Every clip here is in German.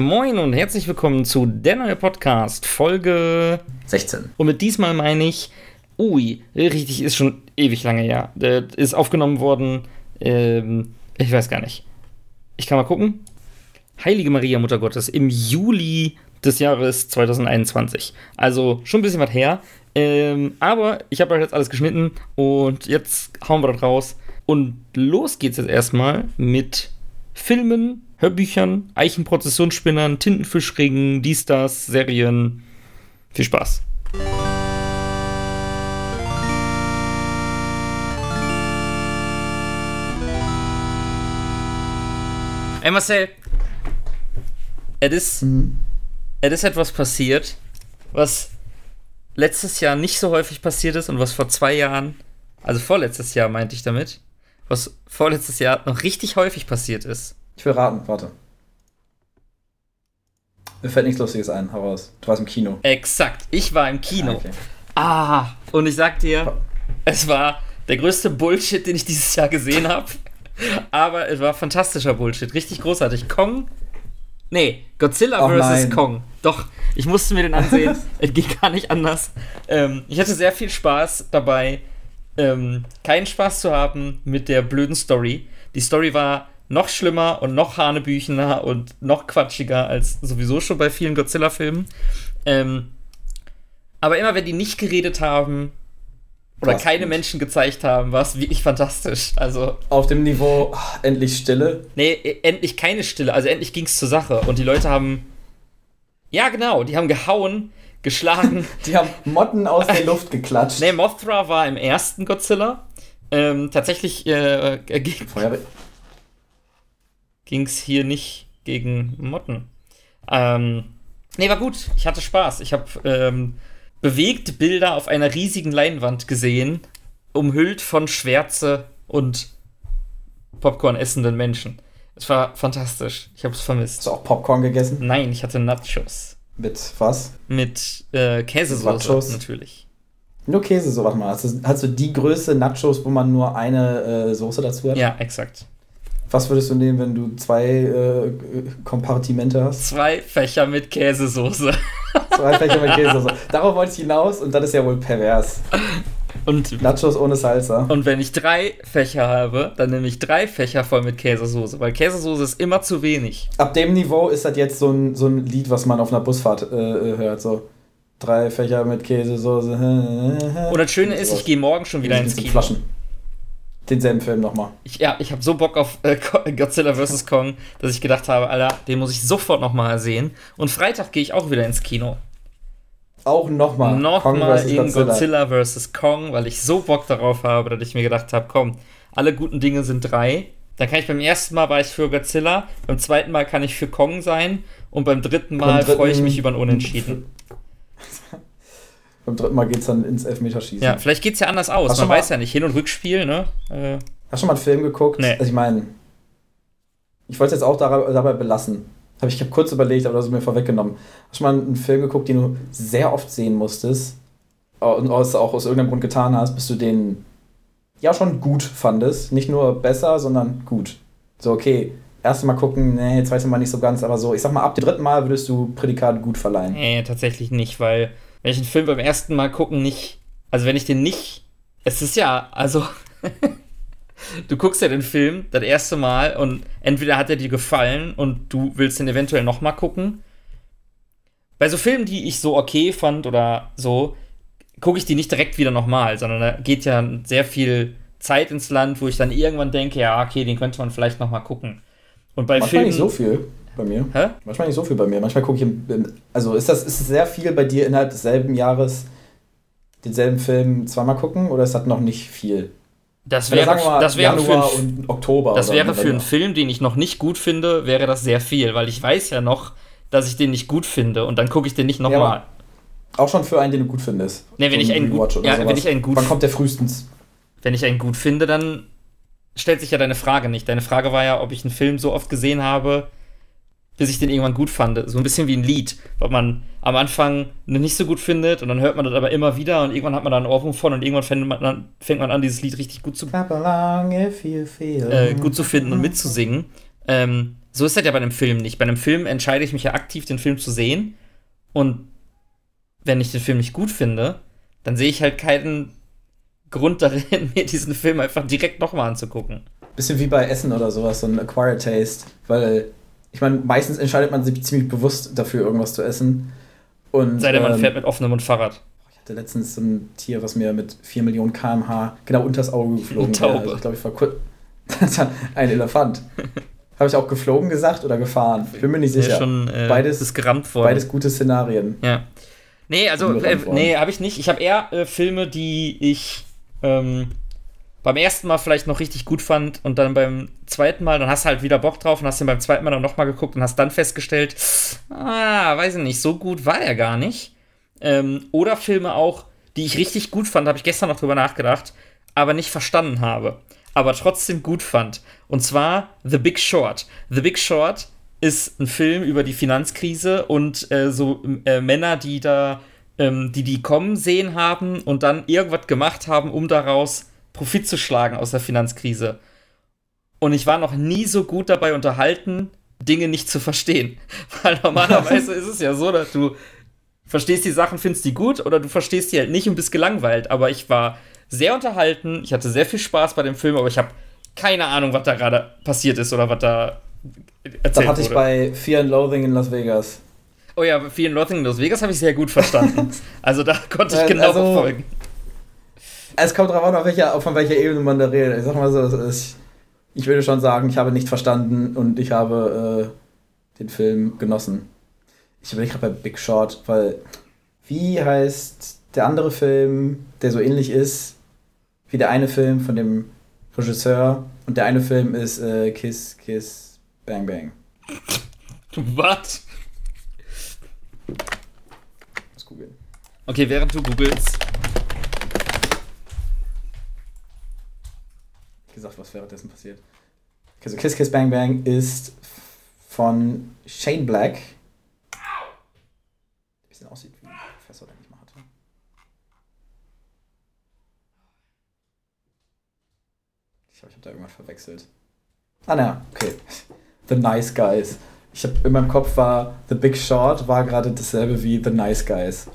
Moin und herzlich willkommen zu der neue Podcast, Folge 16. Und mit diesmal meine ich, ui, richtig, ist schon ewig lange her. Das ist aufgenommen worden, ähm, ich weiß gar nicht. Ich kann mal gucken. Heilige Maria, Mutter Gottes, im Juli des Jahres 2021. Also schon ein bisschen was her. Ähm, aber ich habe jetzt alles geschnitten und jetzt hauen wir das raus. Und los geht's jetzt erstmal mit Filmen, Hörbüchern, Eichenprozessionsspinnern, Tintenfischringen, dies, das, Serien. Viel Spaß. Ey Marcel, es ist, mhm. es ist etwas passiert, was letztes Jahr nicht so häufig passiert ist und was vor zwei Jahren, also vorletztes Jahr meinte ich damit, was vorletztes Jahr noch richtig häufig passiert ist. Ich will raten, warte. Mir fällt nichts Lustiges ein, heraus. Du warst im Kino. Exakt, ich war im Kino. Ah, okay. ah und ich sag dir, es war der größte Bullshit, den ich dieses Jahr gesehen habe. Aber es war fantastischer Bullshit, richtig großartig. Kong, nee, Godzilla oh, vs. Kong. Doch, ich musste mir den ansehen. es geht gar nicht anders. Ähm, ich hatte sehr viel Spaß dabei, ähm, keinen Spaß zu haben mit der blöden Story. Die Story war noch schlimmer und noch hanebüchener und noch quatschiger als sowieso schon bei vielen Godzilla-Filmen. Ähm, aber immer wenn die nicht geredet haben oder War's keine gut. Menschen gezeigt haben, war es wirklich fantastisch. Also auf dem Niveau ach, endlich Stille. Nee, e, endlich keine Stille. Also endlich ging es zur Sache und die Leute haben ja genau, die haben gehauen, geschlagen. die haben Motten aus der Luft geklatscht. Nee, Mothra war im ersten Godzilla. Ähm, tatsächlich äh, äh, ging es hier nicht gegen Motten. Ähm, nee, war gut. Ich hatte Spaß. Ich habe ähm, bewegte Bilder auf einer riesigen Leinwand gesehen, umhüllt von Schwärze und Popcorn essenden Menschen. Es war fantastisch. Ich habe es vermisst. Hast du auch Popcorn gegessen? Nein, ich hatte Nachos. Mit was? Mit äh, Käsesoße natürlich. Nur Käse, so warte mal. Hast du, hast du die Größe Nachos, wo man nur eine äh, Soße dazu hat? Ja, exakt. Was würdest du nehmen, wenn du zwei äh, Kompartimente hast? Zwei Fächer mit Käsesoße. Zwei Fächer mit Käsesoße. Darauf wollte ich hinaus und das ist ja wohl pervers. Und Nachos ohne Salsa. Und wenn ich drei Fächer habe, dann nehme ich drei Fächer voll mit Käsesoße, weil Käsesoße ist immer zu wenig. Ab dem Niveau ist das jetzt so ein, so ein Lied, was man auf einer Busfahrt äh, hört. So drei Fächer mit Käsesoße. Und das Schöne ist, ich gehe morgen schon wieder ins Kino. Flaschen denselben Film nochmal. Ich, ja, ich habe so Bock auf äh, Godzilla vs. Kong, dass ich gedacht habe, Alter, den muss ich sofort nochmal sehen. Und Freitag gehe ich auch wieder ins Kino. Auch nochmal. Nochmal in Godzilla. Vs. Kong, weil ich so Bock darauf habe, dass ich mir gedacht habe, komm, alle guten Dinge sind drei. Dann kann ich beim ersten Mal war ich für Godzilla, beim zweiten Mal kann ich für Kong sein und beim dritten Mal freue ich mich über ein Unentschieden. Beim dritten Mal geht es dann ins Elfmeterschießen. Ja, vielleicht geht es ja anders aus. Hast Man weiß ja nicht. Hin- und Rückspiel, ne? Äh. Hast du schon mal einen Film geguckt? Nee. Also ich meine, ich wollte es jetzt auch dabei belassen. Hab ich ich habe kurz überlegt, aber das ist mir vorweggenommen. Hast du mal einen Film geguckt, den du sehr oft sehen musstest und auch aus irgendeinem Grund getan hast, bis du den ja schon gut fandest? Nicht nur besser, sondern gut. So, okay, erste Mal gucken, nee, zweite Mal nicht so ganz, aber so, ich sag mal, ab dem dritten Mal würdest du Prädikat gut verleihen. Nee, tatsächlich nicht, weil wenn ich einen Film beim ersten Mal gucken nicht, also wenn ich den nicht, es ist ja, also du guckst ja den Film das erste Mal und entweder hat er dir gefallen und du willst den eventuell noch mal gucken. Bei so Filmen, die ich so okay fand oder so, gucke ich die nicht direkt wieder nochmal, sondern da geht ja sehr viel Zeit ins Land, wo ich dann irgendwann denke, ja, okay, den könnte man vielleicht noch mal gucken. Und bei Manchmal Filmen nicht so viel bei mir. Hä? Manchmal nicht so viel bei mir. Manchmal gucke ich, also ist das ist sehr viel bei dir innerhalb desselben Jahres denselben Film zweimal gucken oder ist das noch nicht viel? Das wäre, mal, das wäre Januar für ein, und Oktober. Das wäre für einen Film, den ich noch nicht gut finde, wäre das sehr viel, weil ich weiß ja noch, dass ich den nicht gut finde und dann gucke ich den nicht nochmal. Ja, auch schon für einen, den du gut findest. Nee, wenn, so ich einen gut, ja, wenn ich einen gut Wann kommt der frühestens? Wenn ich einen gut finde, dann stellt sich ja deine Frage nicht. Deine Frage war ja, ob ich einen Film so oft gesehen habe, bis ich den irgendwann gut fand. So ein bisschen wie ein Lied, was man am Anfang nicht so gut findet und dann hört man das aber immer wieder und irgendwann hat man da einen Ohrwurm von und irgendwann fängt man, an, fängt man an, dieses Lied richtig gut zu, äh, gut zu finden und mitzusingen. Ähm, so ist das ja bei einem Film nicht. Bei einem Film entscheide ich mich ja aktiv, den Film zu sehen. Und wenn ich den Film nicht gut finde, dann sehe ich halt keinen Grund darin, mir diesen Film einfach direkt nochmal anzugucken. Bisschen wie bei Essen oder sowas, so ein Acquired Taste. Weil, ich meine, meistens entscheidet man sich ziemlich bewusst dafür, irgendwas zu essen. Und, Sei denn, man ähm, fährt mit offenem Mund Fahrrad. Ich hatte letztens so ein Tier, was mir mit 4 Millionen kmh genau unters Auge geflogen ist. Also, ich glaube, ich war kurz. ein Elefant. Habe ich auch geflogen gesagt oder gefahren? Ich bin mir nicht sicher. Ja, schon, äh, beides ist gerammt worden. Beides gute Szenarien. Ja. Nee, also, äh, nee, habe ich nicht. Ich habe eher äh, Filme, die ich ähm, beim ersten Mal vielleicht noch richtig gut fand und dann beim zweiten Mal, dann hast du halt wieder Bock drauf und hast den beim zweiten Mal dann nochmal geguckt und hast dann festgestellt, ah, weiß ich nicht, so gut war er gar nicht. Ähm, oder Filme auch, die ich richtig gut fand, habe ich gestern noch drüber nachgedacht, aber nicht verstanden habe aber trotzdem gut fand. Und zwar The Big Short. The Big Short ist ein Film über die Finanzkrise und äh, so äh, Männer, die da, ähm, die die kommen sehen haben und dann irgendwas gemacht haben, um daraus Profit zu schlagen aus der Finanzkrise. Und ich war noch nie so gut dabei unterhalten, Dinge nicht zu verstehen. Weil normalerweise ist es ja so, dass du verstehst die Sachen, findest die gut oder du verstehst die halt nicht und bist gelangweilt. Aber ich war sehr unterhalten. Ich hatte sehr viel Spaß bei dem Film, aber ich habe keine Ahnung, was da gerade passiert ist oder was da erzählt Da hatte ich bei Fear and Loathing in Las Vegas. Oh ja, Fear and Loathing in Las Vegas habe ich sehr gut verstanden. also da konnte ich genau also, folgen. Es kommt darauf an, auf welcher, von welcher Ebene man da redet. Ich sag mal so, ist, ich würde schon sagen, ich habe nicht verstanden und ich habe äh, den Film genossen. Ich überlege gerade bei Big Short, weil wie heißt der andere Film, der so ähnlich ist, wie der eine Film von dem Regisseur und der eine Film ist äh, Kiss, Kiss, Bang, Bang. Was? Muss googeln. Okay, während du googelst. Gesagt, was währenddessen passiert. Okay, so Kiss, Kiss, Bang, Bang ist von Shane Black. Ein bisschen aussieht wie ein Professor, der Ich glaube, ich habe da irgendwas verwechselt. Ah, naja, okay. The Nice Guys. Ich habe in meinem Kopf war The Big Short war gerade dasselbe wie The Nice Guys.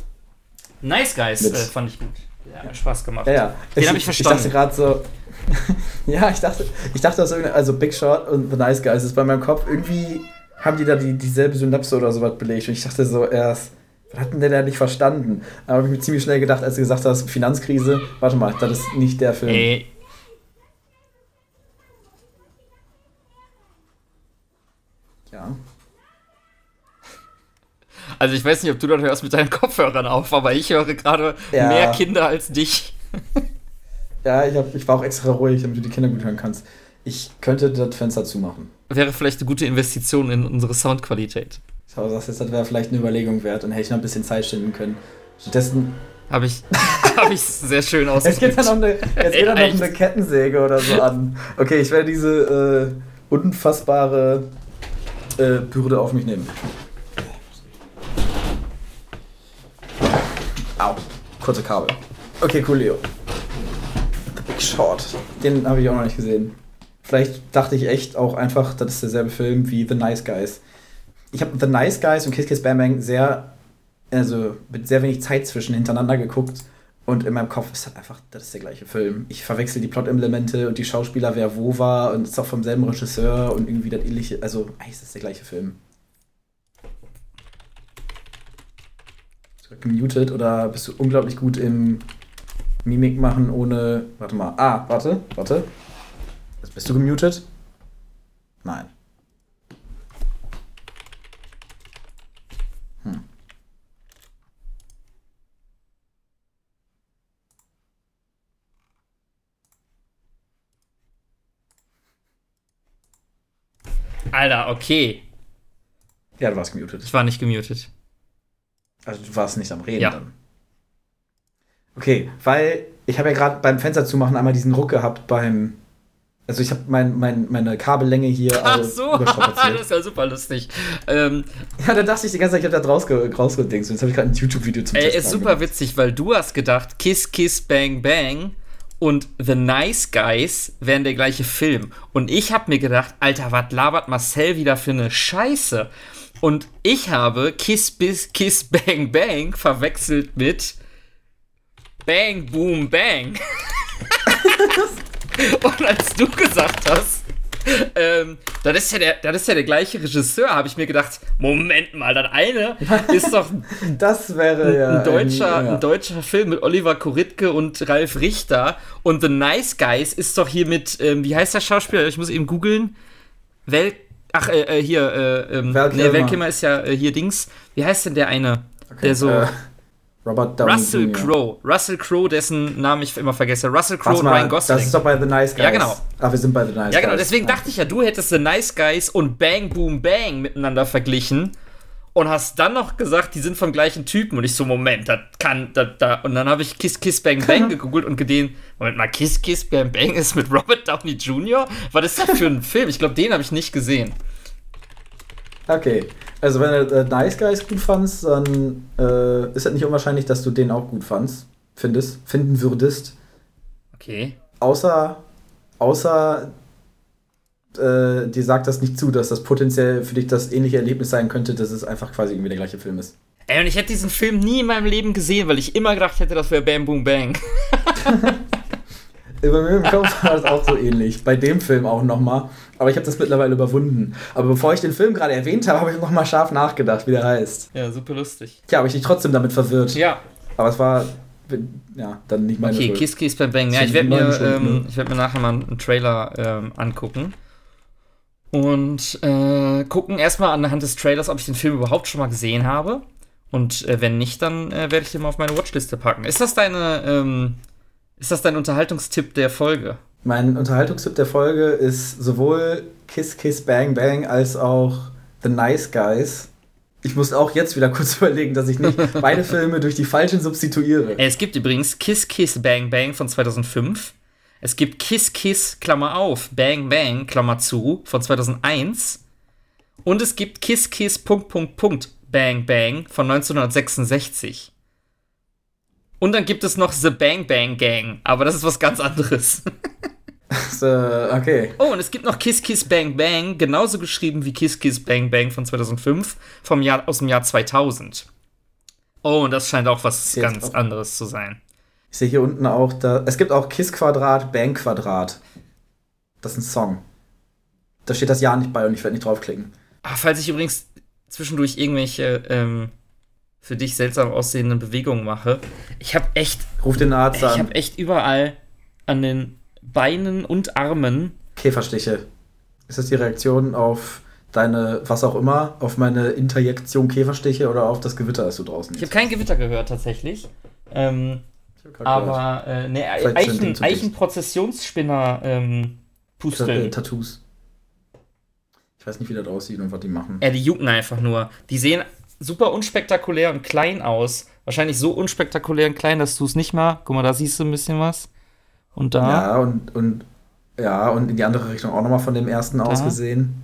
Nice Guys äh, fand ich gut. Ja, Spaß gemacht. Ja, ja. Den habe ich verstanden. Ich dachte gerade so. ja, ich dachte, ich dachte, dass also Big Short und The Nice Guys ist bei meinem Kopf irgendwie haben die da die, dieselbe Synapse oder sowas belegt. Und ich dachte so erst, was hat denn der da nicht verstanden? Aber habe ich mir ziemlich schnell gedacht, als du gesagt hast, Finanzkrise, warte mal, das ist nicht der Film. Ey, Ja. Also ich weiß nicht, ob du das hörst mit deinen Kopfhörern auf, aber ich höre gerade ja. mehr Kinder als dich. ja, ich, hab, ich war auch extra ruhig, damit du die Kinder gut hören kannst. Ich könnte das Fenster zumachen. Wäre vielleicht eine gute Investition in unsere Soundqualität. Schau, das, das wäre vielleicht eine Überlegung wert und hätte ich noch ein bisschen Zeit schinden können. Stattdessen. Habe ich, hab ich sehr schön ausgedrückt. Jetzt geht dann noch eine, jetzt geht dann noch eine Kettensäge oder so an. Okay, ich werde diese äh, unfassbare äh, Bürde auf mich nehmen. Au, kurze Kabel. Okay, cool, Leo. The Big Short. Den habe ich auch noch nicht gesehen. Vielleicht dachte ich echt auch einfach, das ist derselbe Film wie The Nice Guys. Ich habe The Nice Guys und Kiss Kiss Bang Bang sehr, also mit sehr wenig Zeit zwischen hintereinander geguckt und in meinem Kopf ist das einfach, das ist der gleiche Film. Ich verwechsel die Plot-Elemente und die Schauspieler, wer wo war und ist auch vom selben Regisseur und irgendwie das ähnliche. Also, eigentlich ist das der gleiche Film. Bist du gemutet oder bist du unglaublich gut im Mimik machen ohne. Warte mal. Ah, warte, warte. bist du gemutet? Nein. Alter, okay. Ja, du warst gemutet. Ich war nicht gemutet. Also du warst nicht am Reden ja. dann. Okay, weil ich habe ja gerade beim Fenster zumachen einmal diesen Ruck gehabt beim. Also ich habe mein, mein, meine Kabellänge hier. Ach so, das ist ja super lustig. Ähm, ja, da dachte ich die ganze Zeit, ich habe da rausge rausgedingst. Jetzt habe ich gerade ein YouTube-Video zum Ey, ist super gemacht. witzig, weil du hast gedacht, Kiss, Kiss, Bang, Bang. und The Nice Guys wären der gleiche Film. Und ich habe mir gedacht, Alter, was labert Marcel wieder für eine Scheiße? Und ich habe Kiss Bis Kiss Bang Bang verwechselt mit Bang Boom Bang. und als du gesagt hast, ähm, das ist ja der, das ist ja der gleiche Regisseur, habe ich mir gedacht, Moment mal, das eine ist doch das wäre ja ein, deutscher, ein, ja. ein deutscher Film mit Oliver Koritke und Ralf Richter und The Nice Guys ist doch hier mit, ähm, wie heißt der Schauspieler? Ich muss eben googeln. Welt, ach, äh, äh hier, äh, ähm, nee, Weltkimmer ist ja äh, hier Dings. Wie heißt denn der eine, okay, der so äh, Robert Downey Russell Crowe. Russell Crowe, dessen Namen ich immer vergesse. Russell Crowe und Ryan Gosling. Das ist doch bei The Nice Guys. Ja, genau. Ah, wir sind bei The Nice Guys. Ja, genau. Deswegen dachte ich ja, du hättest The Nice Guys und Bang Boom Bang miteinander verglichen und hast dann noch gesagt, die sind vom gleichen Typen. Und ich so, Moment, das kann, da, da. Und dann habe ich Kiss Kiss Bang Bang gegoogelt und gesehen, Moment mal, Kiss Kiss Bang Bang ist mit Robert Downey Jr.? Was ist das für ein Film? Ich glaube, den habe ich nicht gesehen. Okay. Also wenn du äh, Nice Guys gut fandst, dann äh, ist es nicht unwahrscheinlich, dass du den auch gut fandst, findest, finden würdest. Okay. Außer, außer äh, dir sagt das nicht zu, dass das potenziell für dich das ähnliche Erlebnis sein könnte, dass es einfach quasi irgendwie der gleiche Film ist. Ey, und ich hätte diesen Film nie in meinem Leben gesehen, weil ich immer gedacht hätte, das wäre Bam Boom Bang. Bei mir im Kopf war das auch so ähnlich. Bei dem Film auch nochmal. Aber ich habe das mittlerweile überwunden. Aber bevor ich den Film gerade erwähnt habe, habe ich nochmal scharf nachgedacht, wie der heißt. Ja, super lustig. Tja, habe ich dich trotzdem damit verwirrt. Ja. Aber es war, ja, dann nicht meine Okay, Schuld. Kiss Kiss Bang Bang. Ja, ich werde mir, ähm, ne? werd mir nachher mal einen Trailer ähm, angucken. Und äh, gucken erstmal anhand des Trailers, ob ich den Film überhaupt schon mal gesehen habe. Und äh, wenn nicht, dann äh, werde ich den mal auf meine Watchliste packen. Ist das deine ähm, ist das dein Unterhaltungstipp der Folge? Mein Unterhaltungstipp der Folge ist sowohl Kiss Kiss Bang Bang als auch The Nice Guys. Ich muss auch jetzt wieder kurz überlegen, dass ich nicht beide Filme durch die falschen substituiere. Es gibt übrigens Kiss Kiss Bang Bang von 2005. Es gibt Kiss Kiss, Klammer auf, Bang Bang, Klammer zu, von 2001. Und es gibt Kiss Kiss, Punkt, Punkt, Punkt, Bang Bang von 1966. Und dann gibt es noch The Bang Bang Gang, aber das ist was ganz anderes. so, okay. Oh, und es gibt noch Kiss Kiss Bang Bang, genauso geschrieben wie Kiss Kiss Bang Bang von 2005, vom Jahr, aus dem Jahr 2000. Oh, und das scheint auch was ganz auch. anderes zu sein. Ich sehe hier unten auch, da, es gibt auch Kiss Quadrat, Bang Quadrat. Das ist ein Song. Da steht das Jahr nicht bei und ich werde nicht draufklicken. Ach, falls ich übrigens zwischendurch irgendwelche ähm, für dich seltsam aussehenden Bewegungen mache. Ich habe echt. Ruf den Arzt ich an. Ich habe echt überall an den Beinen und Armen. Käferstiche. Ist das die Reaktion auf deine, was auch immer, auf meine Interjektion Käferstiche oder auf das Gewitter, das du draußen Ich habe kein Gewitter gehört, tatsächlich. Ähm, aber äh, ne, Eichen, Eichenprozessionsspinner ähm, Pusteln. Tattoos. Ich weiß nicht, wie das aussieht und was die machen. Ja, die jucken einfach nur. Die sehen super unspektakulär und klein aus. Wahrscheinlich so unspektakulär und klein, dass du es nicht mal. Guck mal, da siehst du ein bisschen was. Und da. Ja, und, und ja, und in die andere Richtung auch nochmal von dem ersten da. aus gesehen.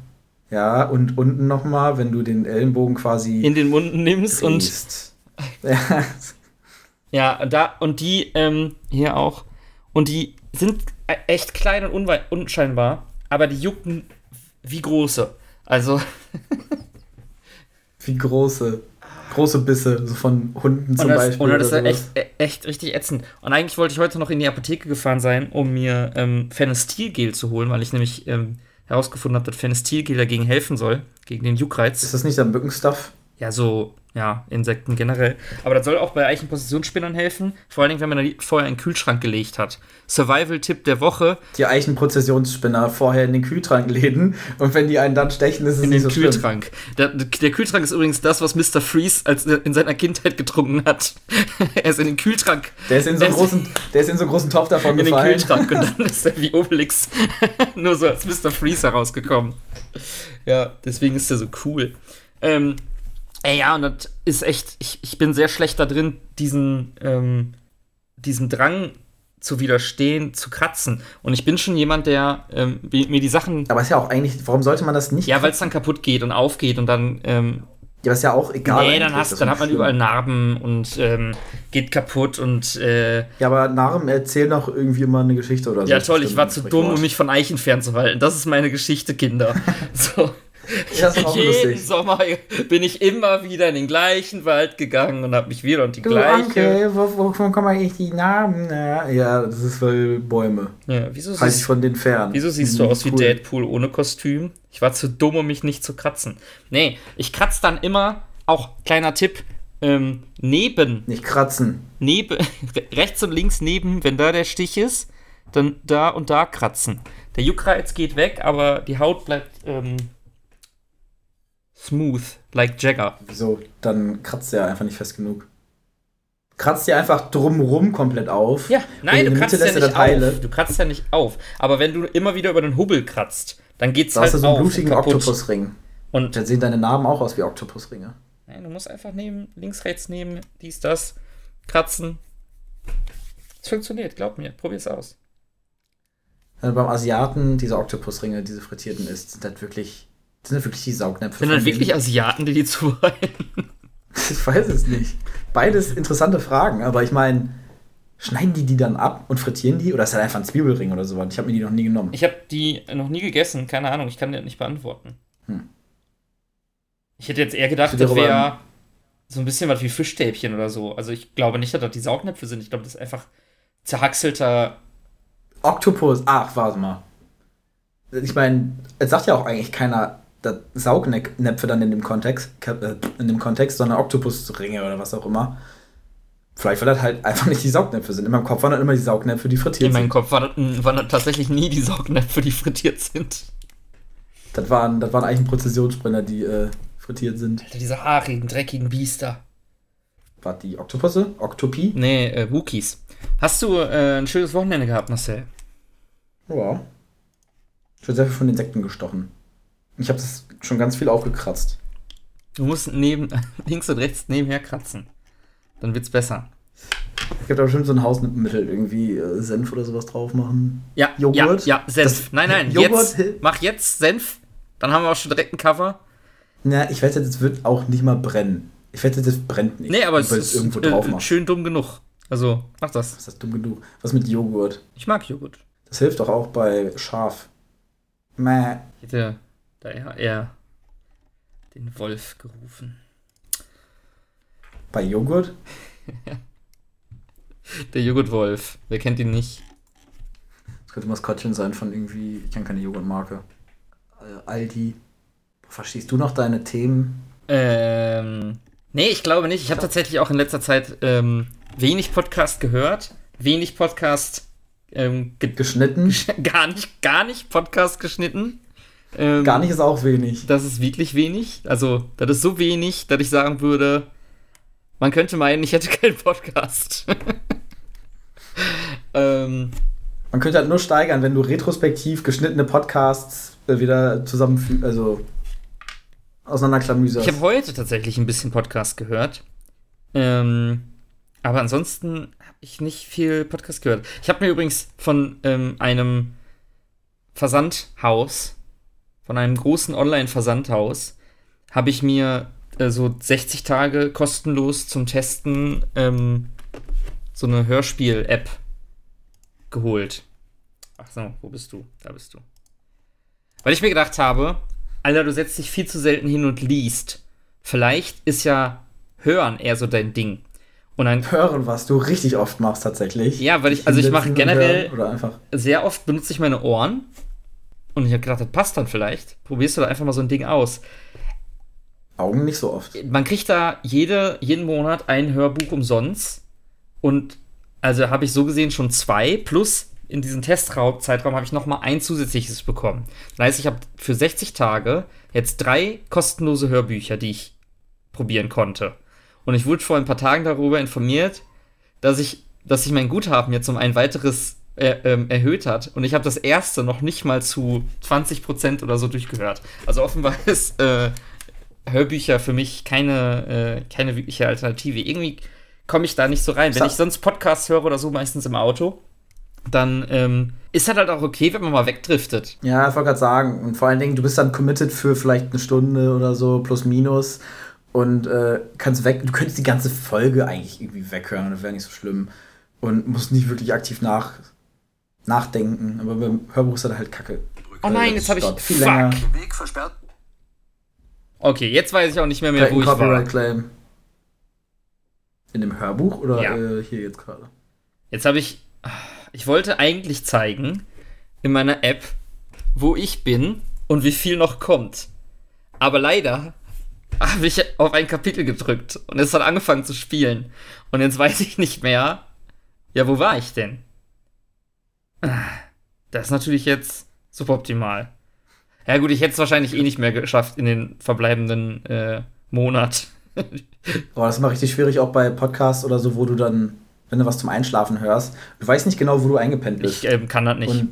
Ja, und unten nochmal, wenn du den Ellenbogen quasi in den Mund nimmst drehst. und. ja. Ja, da, und die ähm, hier auch. Und die sind echt klein und unscheinbar, aber die jucken wie große. Also. wie große, große Bisse, so von Hunden zum und das, Beispiel. Und das ist echt, e, echt richtig ätzend. Und eigentlich wollte ich heute noch in die Apotheke gefahren sein, um mir ähm, Phenestilgel zu holen, weil ich nämlich ähm, herausgefunden habe, dass Phenestilgel dagegen helfen soll, gegen den Juckreiz. Ist das nicht der Mückenstuff? Ja, so ja, Insekten generell. Aber das soll auch bei Eichenpositionsspinnern helfen, vor allen Dingen, wenn man die vorher in den Kühlschrank gelegt hat. Survival-Tipp der Woche. Die Eichenprozessionsspinner vorher in den Kühlschrank legen und wenn die einen dann stechen, ist es in nicht den so Kühlschrank. Der, der, Kühlschrank ist übrigens das, was Mr. Freeze als in seiner Kindheit getrunken hat. er ist in den Kühlschrank. Der ist in so einen großen, der ist in so einen großen Topf davon in gefallen. In den Kühlschrank und dann ist er wie Obelix nur so als Mr. Freeze herausgekommen. Ja, deswegen ist er so cool. Ähm, Ey, ja, und das ist echt, ich, ich bin sehr schlecht da drin, diesen, ähm, diesen Drang zu widerstehen, zu kratzen. Und ich bin schon jemand, der ähm, mir die Sachen. Aber ist ja auch eigentlich, warum sollte man das nicht? Ja, weil es dann kaputt geht und aufgeht und dann ähm, Ja, ist ja auch egal. Nee, dann, hast, dann hat man schlimm. überall Narben und ähm, geht kaputt und. Äh, ja, aber Narben erzählen auch irgendwie immer eine Geschichte oder so. Ja, toll, ich war zu dumm, um mich von Eichen fernzuhalten. Das ist meine Geschichte, Kinder. so. Ja, Jeden lustig. Sommer bin ich immer wieder in den gleichen Wald gegangen und habe mich wieder und die du, gleiche. Okay, wovon kommen eigentlich die Namen? Ja, das ist weil Bäume. Ja, wieso halt siehst, von den fern. Wieso siehst du aus cool. wie Deadpool ohne Kostüm? Ich war zu dumm, um mich nicht zu kratzen. Nee, ich kratze dann immer, auch kleiner Tipp, ähm, neben. Nicht kratzen. Neben, rechts und links neben, wenn da der Stich ist, dann da und da kratzen. Der Juckreiz geht weg, aber die Haut bleibt ähm, smooth, like Jagger. Wieso? Dann kratzt er einfach nicht fest genug. Kratzt dir einfach drumrum komplett auf. Ja, nein, du kratzt ja nicht auf. Du kratzt ja nicht auf. Aber wenn du immer wieder über den Hubbel kratzt, dann geht's da halt hast du so einen blutigen Oktopusring. Und dann sehen deine Narben auch aus wie Oktopusringe. Nein, du musst einfach nehmen, links, rechts nehmen, dies, das, kratzen. Es funktioniert, glaub mir. Probier's aus. Wenn du beim Asiaten diese Oktopusringe, diese frittierten isst, sind das wirklich sind das wirklich die Saugnäpfe? Sind das wirklich Asiaten, die die zubereiten? ich weiß es nicht. Beides interessante Fragen, aber ich meine, schneiden die die dann ab und frittieren die oder ist das einfach ein Zwiebelring oder sowas? Ich habe mir die noch nie genommen. Ich habe die noch nie gegessen, keine Ahnung, ich kann dir nicht beantworten. Hm. Ich hätte jetzt eher gedacht, das wäre so ein bisschen was wie Fischstäbchen oder so. Also ich glaube nicht, dass das die Saugnäpfe sind. Ich glaube, das ist einfach zerhackselter. Oktopus. Ach, warte mal. Ich meine, es sagt ja auch eigentlich keiner, Saugnäpfe dann in dem Kontext, äh, in dem Kontext, sondern Oktopusringe oder was auch immer. Vielleicht, weil das halt einfach nicht die Saugnäpfe sind. In meinem Kopf waren dann immer die Saugnäpfe, die frittiert sind. In meinem Kopf waren, waren tatsächlich nie die Saugnäpfe, die frittiert sind. Das waren, das waren eigentlich Präzisionssprinter, die äh, frittiert sind. Alter, diese haarigen, dreckigen Biester. War die Oktopusse? Oktopi? Nee, äh, Wookies. Hast du äh, ein schönes Wochenende gehabt, Marcel? Ja. Ich wurde sehr viel von Insekten gestochen. Ich habe das schon ganz viel aufgekratzt. Du musst neben, links und rechts nebenher kratzen. Dann wird's besser. Ich habe da bestimmt so ein Hausmittel, irgendwie äh, Senf oder sowas drauf machen. Ja, Joghurt. Ja, ja Senf. Das, nein, nein, Joghurt. Jetzt, mach jetzt Senf. Dann haben wir auch schon direkt ein Cover. Na, ich wette, das wird auch nicht mal brennen. Ich wette, das brennt nicht. Nee, aber es ist irgendwo drauf äh, schön dumm genug. Also, mach das. Was ist das dumm genug? Was mit Joghurt? Ich mag Joghurt. Das hilft doch auch bei Schaf. Mäh. Ich hätte da eher den Wolf gerufen. Bei Joghurt? Der Joghurtwolf. Wer kennt ihn nicht? Das könnte Maskottchen sein von irgendwie, ich kenne keine Joghurtmarke. Äh, Aldi. Verstehst du noch deine Themen? Ähm, nee, ich glaube nicht. Ich habe tatsächlich auch in letzter Zeit ähm, wenig Podcast gehört, wenig Podcast ähm, ge geschnitten. gar nicht, gar nicht Podcast geschnitten. Ähm, gar nicht ist auch wenig. Das ist wirklich wenig. Also, das ist so wenig, dass ich sagen würde, man könnte meinen, ich hätte keinen Podcast. ähm, man könnte halt nur steigern, wenn du retrospektiv geschnittene Podcasts äh, wieder zusammenfügst, also auseinanderklamüserst. Ich habe heute tatsächlich ein bisschen Podcast gehört. Ähm, aber ansonsten habe ich nicht viel Podcast gehört. Ich habe mir übrigens von ähm, einem Versandhaus, von einem großen Online-Versandhaus, habe ich mir äh, so 60 Tage kostenlos zum Testen ähm, so eine Hörspiel-App geholt. Ach so, wo bist du? Da bist du. Weil ich mir gedacht habe, Alter, du setzt dich viel zu selten hin und liest. Vielleicht ist ja Hören eher so dein Ding. Und dann, Hören, was du richtig oft machst tatsächlich. Ja, weil ich, also ich mache generell sehr oft benutze ich meine Ohren. Und ich habe gedacht, das passt dann vielleicht. Probierst du da einfach mal so ein Ding aus. Augen nicht so oft. Man kriegt da jede, jeden Monat ein Hörbuch umsonst. Und also habe ich so gesehen schon zwei. Plus in diesem Testzeitraum habe ich noch mal ein zusätzliches bekommen. Das heißt, ich habe für 60 Tage jetzt drei kostenlose Hörbücher, die ich probieren konnte. Und ich wurde vor ein paar Tagen darüber informiert, dass ich, dass sich mein Guthaben jetzt um ein weiteres äh, ähm, erhöht hat. Und ich habe das erste noch nicht mal zu 20% oder so durchgehört. Also offenbar ist äh, Hörbücher für mich keine, äh, keine wirkliche Alternative. Irgendwie komme ich da nicht so rein. Wenn ich sonst Podcasts höre oder so, meistens im Auto, dann ähm, ist halt halt auch okay, wenn man mal wegdriftet. Ja, ich wollte gerade sagen. Und vor allen Dingen, du bist dann committed für vielleicht eine Stunde oder so, plus minus. und äh, kannst weg. Du könntest die ganze Folge eigentlich irgendwie weghören und das wäre nicht so schlimm. Und musst nicht wirklich aktiv nach, nachdenken. Aber beim Hörbuch ist das halt kacke. Oh nein, jetzt habe ich. Viel fuck. länger. Weg versperrt. Okay, jetzt weiß ich auch nicht mehr, mehr wo ich war. Claim. In dem Hörbuch oder ja. äh, hier jetzt gerade? Jetzt habe ich. Ich wollte eigentlich zeigen in meiner App, wo ich bin und wie viel noch kommt. Aber leider habe ich auf ein Kapitel gedrückt und es hat angefangen zu spielen. Und jetzt weiß ich nicht mehr, ja, wo war ich denn? Das ist natürlich jetzt suboptimal. Ja gut, ich hätte es wahrscheinlich eh nicht mehr geschafft in den verbleibenden äh, Monat. Boah, das ist immer richtig schwierig, auch bei Podcasts oder so, wo du dann, wenn du was zum Einschlafen hörst, du weißt nicht genau, wo du eingepennt bist. Ich ähm, kann das nicht. Und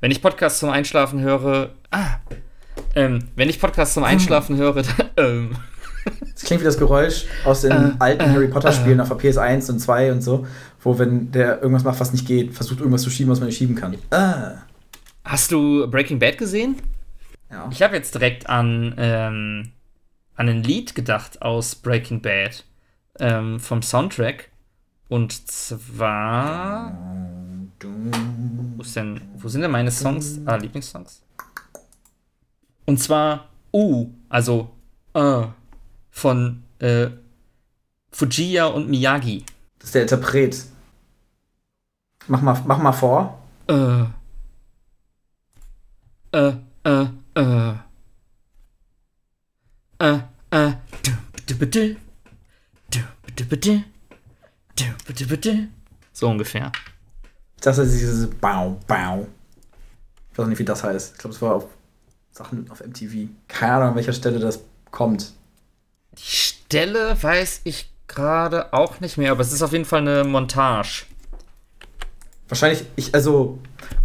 wenn ich Podcasts zum Einschlafen höre, ah, ähm, wenn ich Podcasts zum Einschlafen höre, dann, ähm. Das klingt wie das Geräusch aus den äh, alten äh, Harry Potter Spielen äh. auf der PS1 und 2 und so, wo wenn der irgendwas macht, was nicht geht, versucht irgendwas zu schieben, was man nicht schieben kann. Ah. Hast du Breaking Bad gesehen? Ja. Ich habe jetzt direkt an, ähm, an ein Lied gedacht aus Breaking Bad ähm, vom Soundtrack. Und zwar. Wo, denn, wo sind denn meine Songs? Ah, Lieblingssongs. Und zwar U, also äh, von äh, Fujiya und Miyagi. Das ist der Interpret. Mach mal, mach mal vor. Äh. Äh, äh, äh. Äh, äh. So ungefähr. Das ist dieses Bau, Bau. Ich weiß nicht, wie das heißt. Ich glaube, es war auf Sachen auf MTV. Keine Ahnung, an welcher Stelle das kommt. Die Stelle weiß ich gerade auch nicht mehr, aber es ist auf jeden Fall eine Montage. Wahrscheinlich, ich, also,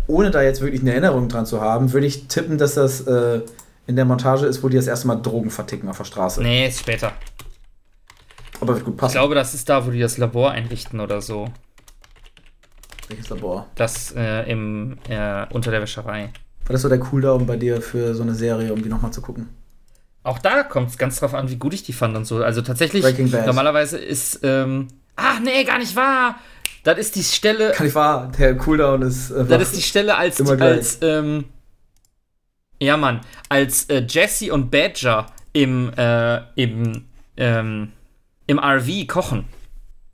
ohne da jetzt wirklich eine Erinnerung dran zu haben, würde ich tippen, dass das äh, in der Montage ist, wo die das erste Mal Drogen verticken auf der Straße. Nee, ist später. Aber wird gut passen. Ich glaube, das ist da, wo die das Labor einrichten oder so. Welches Labor? Das äh, im, äh, unter der Wäscherei. War das so der Cooldown bei dir für so eine Serie, um die nochmal zu gucken? Auch da kommt es ganz drauf an, wie gut ich die fand und so. Also tatsächlich, normalerweise ist. Ähm, ach nee, gar nicht wahr! Das ist die Stelle. Gar nicht wahr, der Cooldown ist. Das ist die Stelle, als. als ähm, ja, Mann. Als äh, Jesse und Badger im, äh, im, ähm, im RV kochen.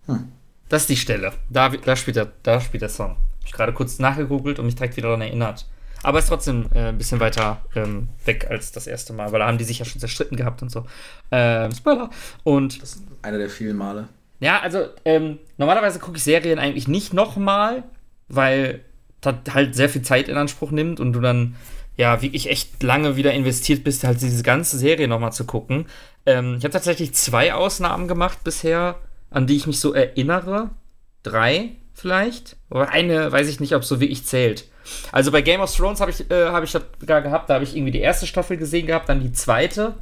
Hm. Das ist die Stelle. Da, da, spielt, der, da spielt der Song. Hab ich gerade kurz nachgegoogelt und mich direkt wieder daran erinnert. Aber ist trotzdem äh, ein bisschen weiter ähm, weg als das erste Mal, weil da haben die sich ja schon zerstritten gehabt und so. Ähm, Spoiler. Und. Das ist einer der vielen Male. Ja, also ähm, normalerweise gucke ich Serien eigentlich nicht nochmal, weil das halt sehr viel Zeit in Anspruch nimmt und du dann ja wirklich echt lange wieder investiert bist, halt diese ganze Serie nochmal zu gucken. Ähm, ich habe tatsächlich zwei Ausnahmen gemacht bisher, an die ich mich so erinnere. Drei vielleicht. Aber eine weiß ich nicht, ob so wirklich zählt. Also bei Game of Thrones habe ich, äh, hab ich das gar gehabt, da habe ich irgendwie die erste Staffel gesehen gehabt, dann die zweite.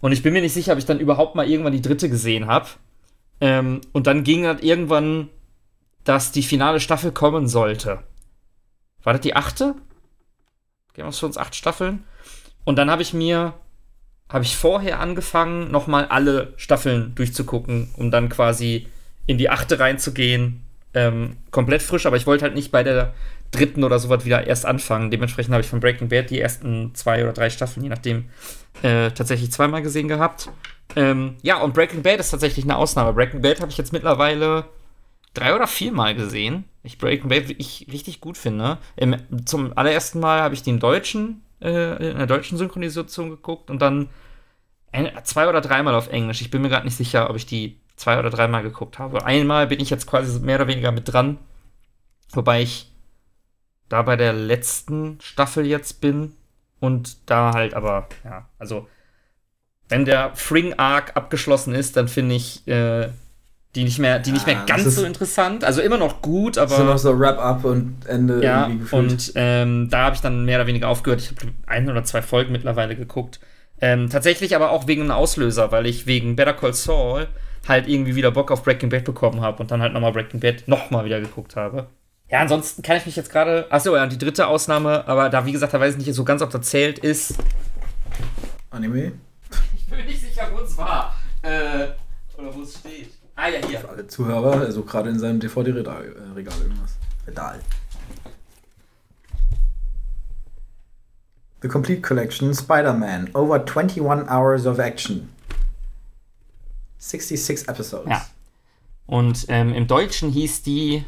Und ich bin mir nicht sicher, ob ich dann überhaupt mal irgendwann die dritte gesehen habe. Ähm, und dann ging halt irgendwann, dass die finale Staffel kommen sollte. War das die achte? Game of Thrones acht Staffeln. Und dann habe ich mir, habe ich vorher angefangen, nochmal alle Staffeln durchzugucken, um dann quasi in die achte reinzugehen. Ähm, komplett frisch, aber ich wollte halt nicht bei der dritten oder sowas wieder erst anfangen. Dementsprechend habe ich von Breaking Bad die ersten zwei oder drei Staffeln, je nachdem, äh, tatsächlich zweimal gesehen gehabt. Ähm, ja, und Breaking Bad ist tatsächlich eine Ausnahme. Breaking Bad habe ich jetzt mittlerweile drei oder viermal gesehen. Ich Breaking Bad ich richtig gut finde. Im, zum allerersten Mal habe ich den deutschen, äh, in der deutschen Synchronisation geguckt und dann ein, zwei oder dreimal auf Englisch. Ich bin mir gerade nicht sicher, ob ich die zwei oder dreimal geguckt habe. Einmal bin ich jetzt quasi mehr oder weniger mit dran. Wobei ich da bei der letzten Staffel jetzt bin und da halt aber, ja, also wenn der Fring-Arc abgeschlossen ist, dann finde ich äh, die nicht mehr, die nicht mehr ganz so interessant. Also immer noch gut, aber. So noch so Wrap-up und Ende ja, irgendwie gefühlt. Und ähm, da habe ich dann mehr oder weniger aufgehört. Ich habe ein oder zwei Folgen mittlerweile geguckt. Ähm, tatsächlich aber auch wegen einem Auslöser, weil ich wegen Better Call Saul halt irgendwie wieder Bock auf Breaking Bad bekommen habe und dann halt nochmal Breaking Bad nochmal wieder geguckt habe. Ja, ansonsten kann ich mich jetzt gerade. Achso, ja, die dritte Ausnahme, aber da, wie gesagt, da weiß ich nicht so ganz, ob das zählt, ist. Anime? bin nicht sicher, wo es war. Äh, oder wo es steht. Ah ja, hier. Für alle Zuhörer, also gerade in seinem DVD-Regal äh, irgendwas. Pedal. The Complete Collection Spider-Man. Over 21 hours of action. 66 episodes. Ja. Und ähm, im Deutschen hieß die.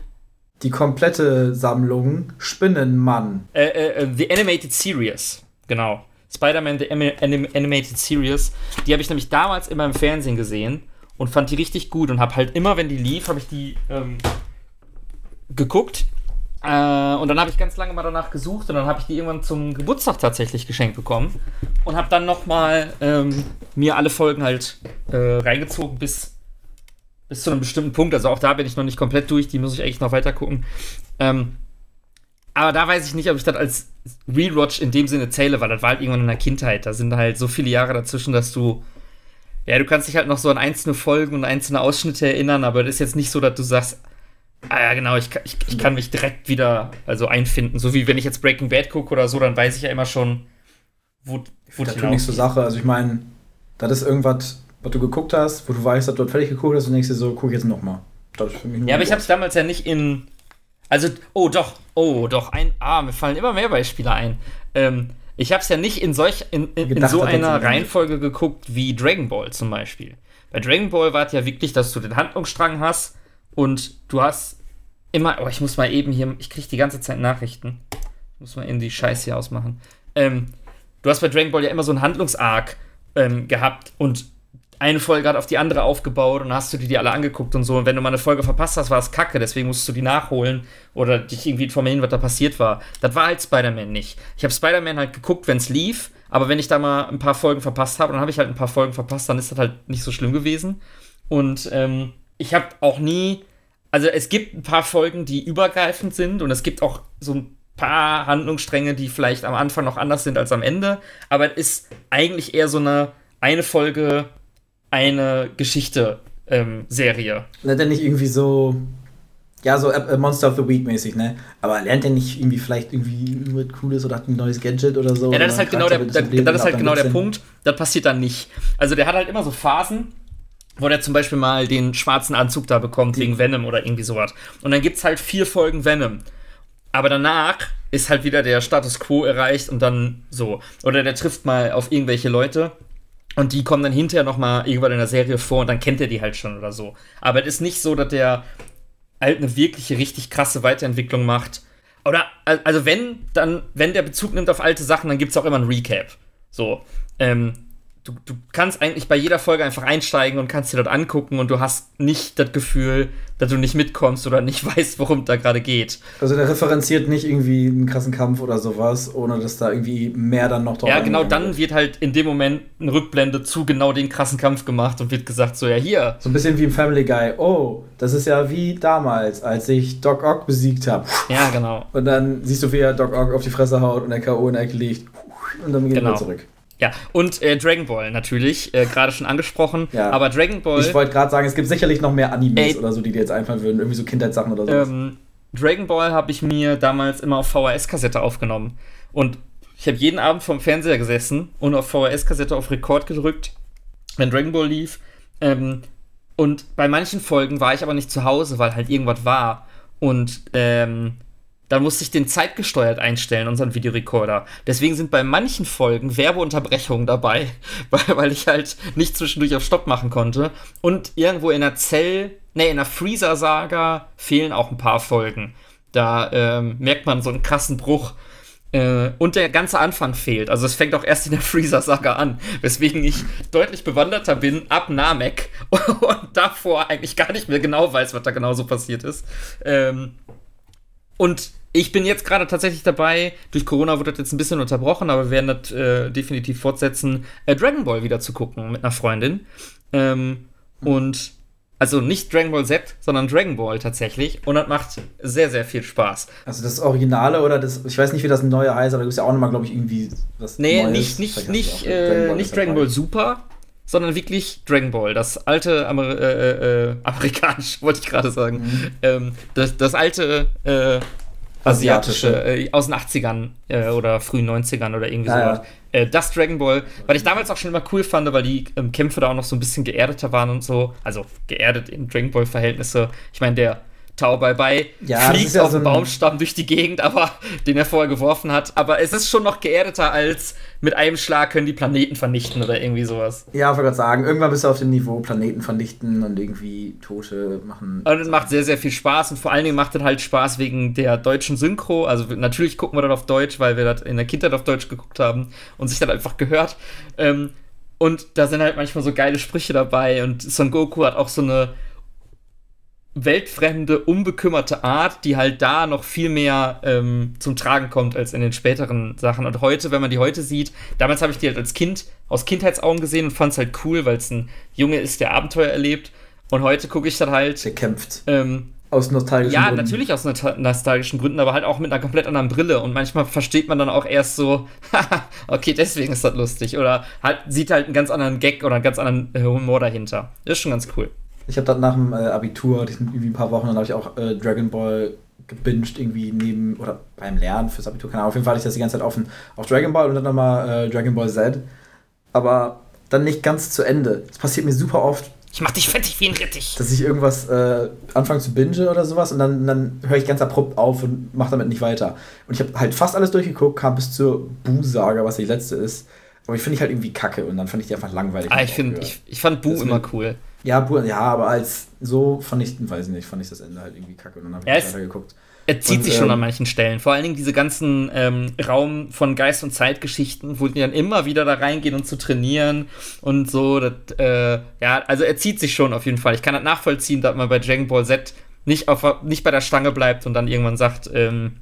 Die komplette Sammlung Spinnenmann. Äh, äh, The Animated Series. Genau. Spider-Man The Anim Animated Series. Die habe ich nämlich damals immer im Fernsehen gesehen und fand die richtig gut und habe halt immer, wenn die lief, habe ich die ähm, geguckt. Äh, und dann habe ich ganz lange mal danach gesucht und dann habe ich die irgendwann zum Geburtstag tatsächlich geschenkt bekommen und habe dann nochmal ähm, mir alle Folgen halt äh, reingezogen bis, bis zu einem bestimmten Punkt. Also auch da bin ich noch nicht komplett durch, die muss ich eigentlich noch weiter gucken. Ähm, aber da weiß ich nicht, ob ich das als Rewatch in dem Sinne zähle, weil das war halt irgendwann in der Kindheit. Da sind halt so viele Jahre dazwischen, dass du ja, du kannst dich halt noch so an einzelne Folgen und einzelne Ausschnitte erinnern, aber das ist jetzt nicht so, dass du sagst, ah ja, genau, ich, ich, ich kann mich direkt wieder also einfinden. So wie wenn ich jetzt Breaking Bad gucke oder so, dann weiß ich ja immer schon, wo, wo das tut nichts zur Sache. Also ich meine, das ist irgendwas, was du geguckt hast, wo du weißt, dass du dort fertig geguckt hast und denkst dir so, guck jetzt nochmal. Ja, aber ich habe es damals ja nicht in. Also, oh doch, oh doch, ein. Ah, mir fallen immer mehr Beispiele ein. Ähm, ich habe es ja nicht in solch in, in, in so einer Reihenfolge geguckt wie Dragon Ball zum Beispiel. Bei Dragon Ball war es ja wirklich, dass du den Handlungsstrang hast und du hast immer. Oh, ich muss mal eben hier. Ich kriege die ganze Zeit Nachrichten. Ich muss mal eben die Scheiße hier ausmachen. Ähm, du hast bei Dragon Ball ja immer so einen Handlungsarg ähm, gehabt und eine Folge hat auf die andere aufgebaut und hast du dir die alle angeguckt und so. Und wenn du mal eine Folge verpasst hast, war es kacke, deswegen musst du die nachholen oder dich irgendwie informieren, was da passiert war. Das war halt Spider-Man nicht. Ich habe Spider-Man halt geguckt, wenn es lief, aber wenn ich da mal ein paar Folgen verpasst habe, dann habe ich halt ein paar Folgen verpasst, dann ist das halt nicht so schlimm gewesen. Und ähm, ich habe auch nie, also es gibt ein paar Folgen, die übergreifend sind und es gibt auch so ein paar Handlungsstränge, die vielleicht am Anfang noch anders sind als am Ende, aber es ist eigentlich eher so eine eine Folge eine Geschichte-Serie. Ähm, lernt er nicht irgendwie so, ja, so äh, Monster of the Week mäßig, ne? Aber lernt er nicht irgendwie vielleicht irgendwie was Cooles oder hat ein neues Gadget oder so? Ja, das ist halt genau der, das, das ist halt genau der Punkt. Das passiert dann nicht. Also der hat halt immer so Phasen, wo der zum Beispiel mal den schwarzen Anzug da bekommt wegen Venom oder irgendwie sowas. Und dann gibt es halt vier Folgen Venom. Aber danach ist halt wieder der Status Quo erreicht und dann so. Oder der trifft mal auf irgendwelche Leute und die kommen dann hinterher noch mal irgendwann in der Serie vor und dann kennt er die halt schon oder so. Aber es ist nicht so, dass der halt eine wirkliche, richtig krasse Weiterentwicklung macht. Oder, also wenn, dann, wenn der Bezug nimmt auf alte Sachen, dann gibt es auch immer ein Recap. So. Ähm, du, du kannst eigentlich bei jeder Folge einfach einsteigen und kannst dir dort angucken und du hast nicht das Gefühl, dass du nicht mitkommst oder nicht weißt, worum da gerade geht. Also der referenziert nicht irgendwie einen krassen Kampf oder sowas, ohne dass da irgendwie mehr dann noch drauf Ja, genau, dann wird. wird halt in dem Moment eine Rückblende zu genau dem krassen Kampf gemacht und wird gesagt, so ja, hier. So ein bisschen wie im Family Guy. Oh, das ist ja wie damals, als ich Doc Ock besiegt habe. Ja, genau. Und dann siehst du, wie er Doc Ock auf die Fresse haut und der K.O. in der Ecke liegt. Und dann geht genau. er zurück. Ja, und äh, Dragon Ball natürlich, äh, gerade schon angesprochen. Ja. Aber Dragon Ball. Ich wollte gerade sagen, es gibt sicherlich noch mehr Animes ey, oder so, die dir jetzt einfallen würden. Irgendwie so Kindheitssachen oder so. Ähm, Dragon Ball habe ich mir damals immer auf VHS-Kassette aufgenommen. Und ich habe jeden Abend vorm Fernseher gesessen und auf VHS-Kassette auf Rekord gedrückt, wenn Dragon Ball lief. Ähm, und bei manchen Folgen war ich aber nicht zu Hause, weil halt irgendwas war. Und ähm, da musste ich den zeitgesteuert einstellen, unseren Videorekorder. Deswegen sind bei manchen Folgen Werbeunterbrechungen dabei, weil, weil ich halt nicht zwischendurch auf Stopp machen konnte. Und irgendwo in der Zell, ne, in der Freezer-Saga fehlen auch ein paar Folgen. Da ähm, merkt man so einen krassen Bruch. Äh, und der ganze Anfang fehlt. Also es fängt auch erst in der Freezer-Saga an, weswegen ich deutlich bewanderter bin ab Namek und davor eigentlich gar nicht mehr genau weiß, was da genau so passiert ist. Ähm, und ich bin jetzt gerade tatsächlich dabei, durch Corona wird das jetzt ein bisschen unterbrochen, aber wir werden das äh, definitiv fortsetzen, äh, Dragon Ball wieder zu gucken mit einer Freundin. Ähm, mhm. Und also nicht Dragon Ball Z, sondern Dragon Ball tatsächlich. Und das macht sehr, sehr viel Spaß. Also das Originale oder das, ich weiß nicht, wie das neue heißt, aber da gibt es ja auch nochmal, glaube ich, irgendwie was Nee, Neues. nicht, nicht, nicht, äh, Dragon Ball, nicht Dragon Ball Super, sondern wirklich Dragon Ball. Das alte Amer äh, äh, äh amerikanisch, wollte ich gerade sagen. Mhm. Ähm, das, das alte äh, asiatische, äh, aus den 80ern äh, oder frühen 90ern oder irgendwie ja, sowas. äh, das Dragon Ball, weil ich damals auch schon immer cool fand, weil die ähm, Kämpfe da auch noch so ein bisschen geerdeter waren und so. Also geerdet in Dragon Ball-Verhältnisse. Ich meine, der Tau Bye Bye Ja, fliegt ja auf so dem ein- Baumstamm durch die Gegend, aber den er vorher geworfen hat. Aber es ist schon noch geerdeter als mit einem Schlag können die Planeten vernichten oder irgendwie sowas. Ja, ich wollte gerade sagen, irgendwann bist du auf dem Niveau Planeten vernichten und irgendwie Tote machen. Und es macht sehr, sehr viel Spaß und vor allen Dingen macht es halt Spaß wegen der deutschen Synchro. Also natürlich gucken wir das auf Deutsch, weil wir das in der Kindheit auf Deutsch geguckt haben und sich das einfach gehört. Ähm, und da sind halt manchmal so geile Sprüche dabei und Son Goku hat auch so eine weltfremde, unbekümmerte Art, die halt da noch viel mehr ähm, zum Tragen kommt als in den späteren Sachen. Und heute, wenn man die heute sieht, damals habe ich die halt als Kind aus Kindheitsaugen gesehen und fand es halt cool, weil es ein Junge ist, der Abenteuer erlebt. Und heute gucke ich dann halt Der kämpft. ähm, Aus nostalgischen ja, Gründen. natürlich aus nostalgischen Gründen, aber halt auch mit einer komplett anderen Brille. Und manchmal versteht man dann auch erst so, haha, okay, deswegen ist das lustig. Oder halt, sieht halt einen ganz anderen Gag oder einen ganz anderen äh, Humor dahinter. Ist schon ganz cool. Ich habe dann nach dem äh, Abitur, die sind irgendwie ein paar Wochen, dann habe ich auch äh, Dragon Ball gebinged irgendwie neben oder beim Lernen fürs Abitur, keine Ahnung. Auf jeden Fall hatte ich das die ganze Zeit offen auf Dragon Ball und dann nochmal äh, Dragon Ball Z. Aber dann nicht ganz zu Ende. Das passiert mir super oft, Ich mach dich fettig wie ein Rettich. dass ich irgendwas äh, anfange zu binge oder sowas und dann, dann höre ich ganz abrupt auf und mache damit nicht weiter. Und ich habe halt fast alles durchgeguckt, kam bis zur Bu-Saga, was die letzte ist. Aber ich finde ich halt irgendwie kacke und dann fand ich die einfach langweilig. Ah, ich, find, ich, ich fand Bu Das immer cool. Ja, Bu ja, aber als so fand ich, weiß nicht, fand ich das Ende halt irgendwie kacke und dann habe ich Ja, nicht es- weitergeguckt. Er zieht Und, sich schon ähm, an manchen Stellen. Vor allen Dingen diese ganzen ähm, Raum von Geist- und Zeitgeschichten, wo die dann immer wieder da reingehen und zu trainieren und so. Das, äh, ja, also er zieht sich schon auf jeden Fall. Ich kann das nachvollziehen, dass man bei Dragon Ball Z nicht, auf, nicht bei der Stange bleibt und dann irgendwann sagt, ähm,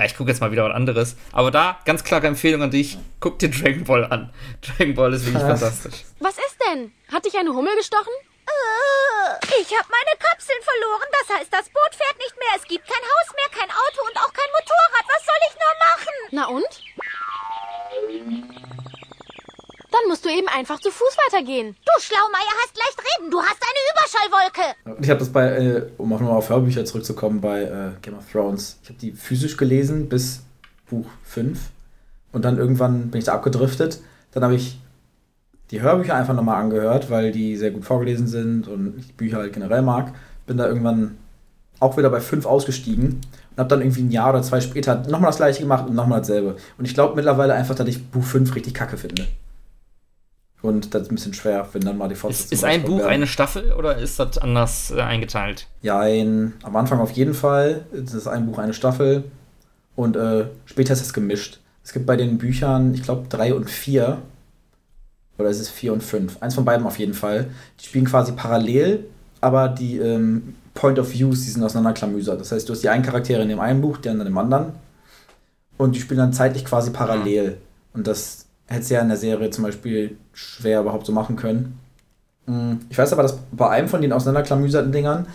ja, ich gucke jetzt mal wieder was anderes. Aber da, ganz klare Empfehlung an dich, guck dir Dragon Ball an. Dragon Ball ist wirklich Ja. fantastisch. Was ist denn? Hat dich eine Hummel gestochen? Äh, Ich habe meine Kapseln verloren. Das heißt, das Boot fährt nicht mehr. Es gibt kein Haus mehr, kein Auto und auch kein Motorrad. Was soll ich nur machen? Na und? Du eben einfach zu Fuß weitergehen. Du Schlaumeier hast leicht reden. Du hast eine Überschallwolke. Und ich habe das bei, äh, um auch nochmal auf Hörbücher zurückzukommen, bei äh, Game of Thrones. Ich habe die physisch gelesen bis Buch 5 und dann irgendwann bin ich da abgedriftet. Dann habe ich die Hörbücher einfach nochmal angehört, weil die sehr gut vorgelesen sind und ich die Bücher halt generell mag. Bin da irgendwann auch wieder bei 5 ausgestiegen und habe dann irgendwie ein Jahr oder zwei später nochmal das gleiche gemacht und nochmal dasselbe. Und ich glaube mittlerweile einfach, dass ich Buch 5 richtig kacke finde. Und das ist ein bisschen schwer, wenn dann mal die Ist, Fortsetzung ist ein rauskommt, Buch ja. eine Staffel oder ist das anders äh, eingeteilt? Ja, ein, am Anfang auf jeden Fall. Das ist ein Buch, eine Staffel. Und äh, später ist es gemischt. Es gibt bei den Büchern, ich glaube, drei und vier. Oder ist es vier und fünf? Eins von beiden auf jeden Fall. Die spielen quasi parallel, aber die ähm, Point of Views, die sind auseinanderklamüsert. Das heißt, du hast die einen Charaktere in dem einen Buch, die anderen im anderen. Und die spielen dann zeitlich quasi parallel. Und das hätte ja in der Serie zum Beispiel schwer überhaupt so machen können. Mm, Ich weiß aber, dass bei einem von den auseinanderklamüserten Dingern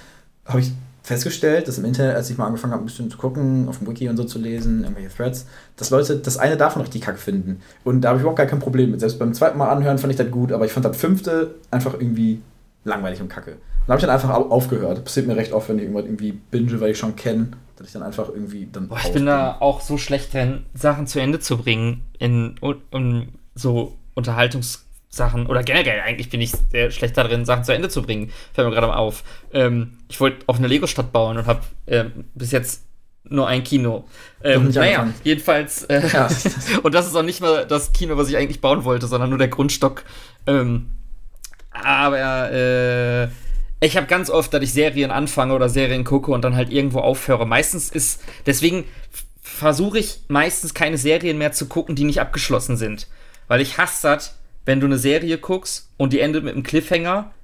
habe ich festgestellt, dass im Internet, als ich mal angefangen habe, ein bisschen zu gucken, auf dem Wiki und so zu lesen, irgendwelche Threads, dass Leute das eine davon richtig kacke finden. Und da habe ich überhaupt gar kein Problem mit. Selbst beim zweiten Mal anhören fand ich das gut, aber ich fand das fünfte einfach irgendwie langweilig und kacke. Und da habe ich dann einfach au- aufgehört. Passiert mir recht oft, wenn ich irgendwas irgendwie binge, weil ich schon kenne, dass ich dann einfach irgendwie dann. Boah, ich bin da auch so schlecht drin, Sachen zu Ende zu bringen in, um, so Unterhaltungssachen oder generell eigentlich bin ich sehr schlecht darin, Sachen zu Ende zu bringen. Fällt mir gerade mal auf. Ähm, ich wollte auf eine Lego-Stadt bauen und habe ähm, bis jetzt nur ein Kino. Ähm, naja, angefangen. jedenfalls. Äh, Ja. und das ist auch nicht mal das Kino, was ich eigentlich bauen wollte, sondern nur der Grundstock. Ähm, aber äh, ich habe ganz oft, dass ich Serien anfange oder Serien gucke und dann halt irgendwo aufhöre. Meistens ist, deswegen versuche ich meistens keine Serien mehr zu gucken, die nicht abgeschlossen sind. Weil ich hasse das, wenn du eine Serie guckst und die endet mit einem Cliffhanger